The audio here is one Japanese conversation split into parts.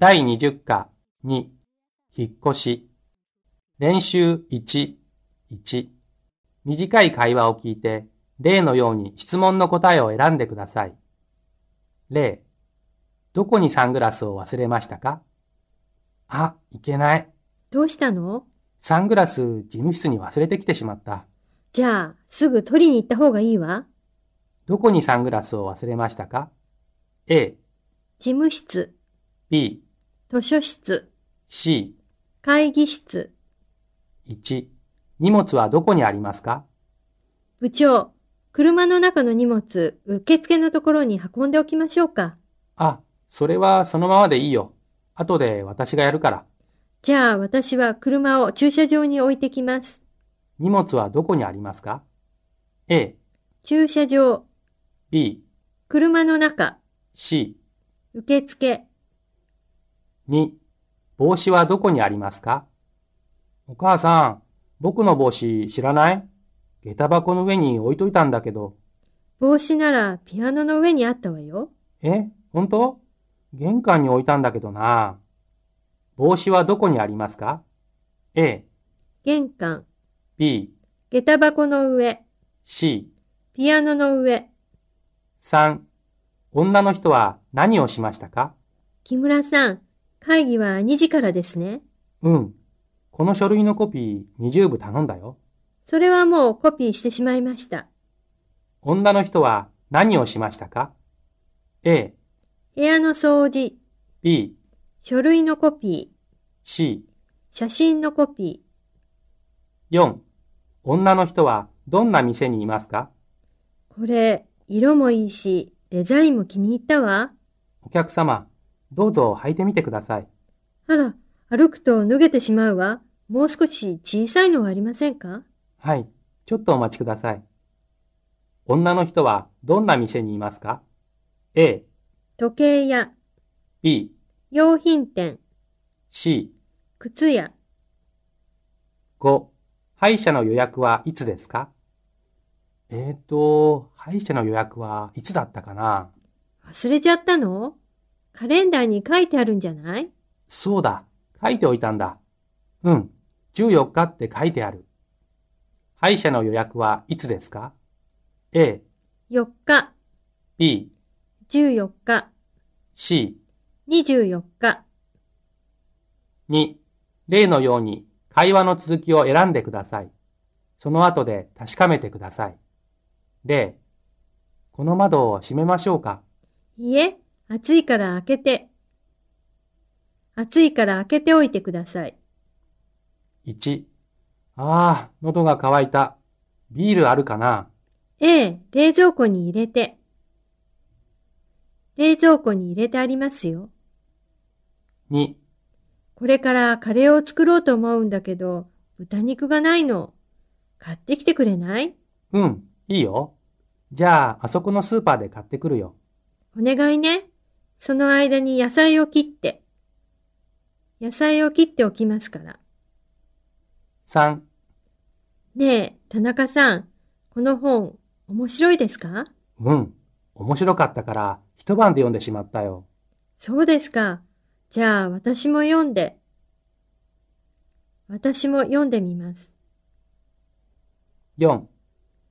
第20課2、引っ越し。練習1、1。短い会話を聞いて、例のように質問の答えを選んでください。例、どこにサングラスを忘れましたか？あ、いけない。どうしたの？サングラス事務室に忘れてきてしまった。じゃあ、すぐ取りに行った方がいいわ。どこにサングラスを忘れましたか ?A、事務室、B、図書室、C、会議室。1。荷物はどこにありますか？部長、車の中の荷物、受付のところに運んでおきましょうか。あ、それはそのままでいいよ。後で私がやるから。じゃあ、私は車を駐車場に置いてきます。荷物はどこにありますか ?A、駐車場、B、車の中、C。受付。2、帽子はどこにありますか？お母さん、僕の帽子知らない？下駄箱の上に置いといたんだけど。帽子ならピアノの上にあったわよ。え、本当？玄関に置いたんだけどな。帽子はどこにありますか ?A、玄関、B、下駄箱の上、C。ピアノの上。3、女の人は何をしましたか？木村さん、会議は2時からですね。うん。この書類のコピー20部頼んだよ。それはもうコピーしてしまいました。女の人は何をしましたか ?A、部屋の掃除、B、書類のコピ C。ー、写真のコピ4、女の人はどんな店にいますか？ー。これ、色もいいし、デザインも気に入ったわ。お客様、どうぞ履いてみてください。あら、歩くと脱げてしまうわ。もう少し小さいのはありませんか？はい、ちょっとお待ちください。女の人はどんな店にいますか ?A、時計屋、B、用品店、C。靴屋。5、歯医者の予約はいつですか？えーと、歯医者の予約はいつだったかな？忘れちゃったの？カレンダーに書いてあるんじゃない？そうだ、書いておいたんだ。うん、14日って書いてある。歯医者の予約はいつですか ?A、?4 日、B、14日、C。24日。2、例のように会話の続きを選んでください。その後で確かめてください。例、この窓を閉めましょうかいいえ、暑いから開けて。暑いから開けておいてください。1、ああ、喉が渇いた。ビールあるかな？ええ、冷蔵庫に入れて。冷蔵庫に入れてありますよ。2、これからカレーを作ろうと思うんだけど、豚肉がないの。買ってきてくれない？うん、いいよ。じゃあ、あそこのスーパーで買ってくるよ。お願いね。その間に野菜を切って。野菜を切っておきますから。3、ねえ、田中さん、この本、面白いですか？うん、面白かったから一晩で読んでしまったよ。そうですか。じゃあ、私も読んで。私も読んでみます。4、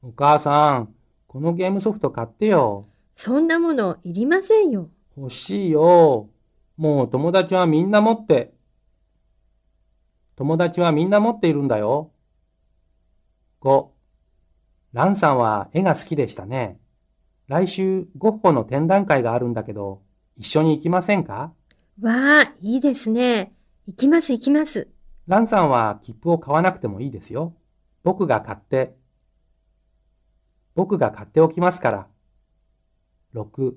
お母さん、このゲームソフト買ってよ。そんなものいりませんよ。欲しいよ。もう友達はみんな持って。友達はみんな持っているんだよ。5、ランさんは絵が好きでしたね。来週ゴッホの展覧会があるんだけど、一緒に行きませんか？わあ、いいですね。行きます行きます。ランさんは切符を買わなくてもいいですよ。僕が買って、僕が買っておきますから。6、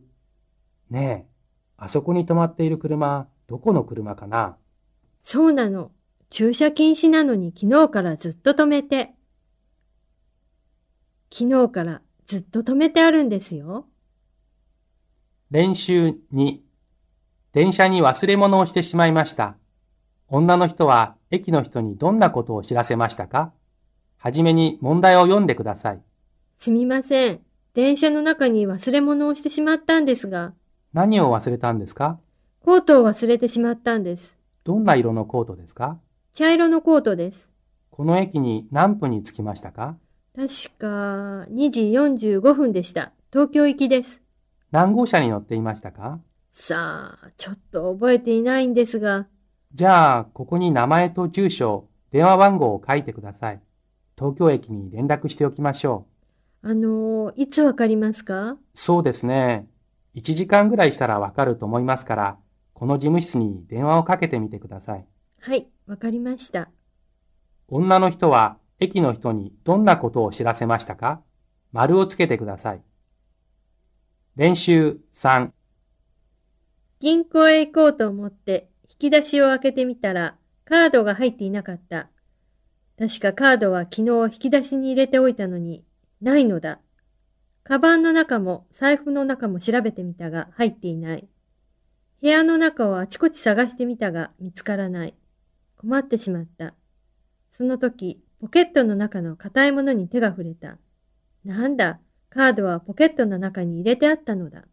ねえ、あそこに止まっている車、どこの車かな？そうなの。駐車禁止なのに昨日からずっと止めて。昨日からずっと止めてあるんですよ。練習2、電車に忘れ物をしてしまいました。女の人は駅の人にどんなことを知らせましたか？はじめに問題を読んでください。すみません。電車の中に忘れ物をしてしまったんですが、何を忘れたんですか？コートを忘れてしまったんです。どんな色のコートですか？茶色のコートです。この駅に何分に着きましたか？確か2時45分でした。東京行きです。何号車に乗っていましたか？さあ、ちょっと覚えていないんですが、じゃあ、ここに名前と住所、電話番号を書いてください。東京駅に連絡しておきましょあの、いつわかりますか？う。そうですね。1時間ぐらいしたらわかると思いますから、この事務室に電話をかけてみてください。はい、わかりました。女の人は駅の人にどんなことを知らせましたか？丸をつけてください。練習3、銀行へ行こうと思って引き出しを開けてみたらカードが入っていなかった。確かカードは昨日引き出しに入れておいたのにないのだ。カバンの中も財布の中も調べてみたが入っていない。部屋の中をあちこち探してみたが見つからない。困ってしまった。その時、ポケットの中の硬いものに手が触れた。なんだ、カードはポケットの中に入れてあったのだ。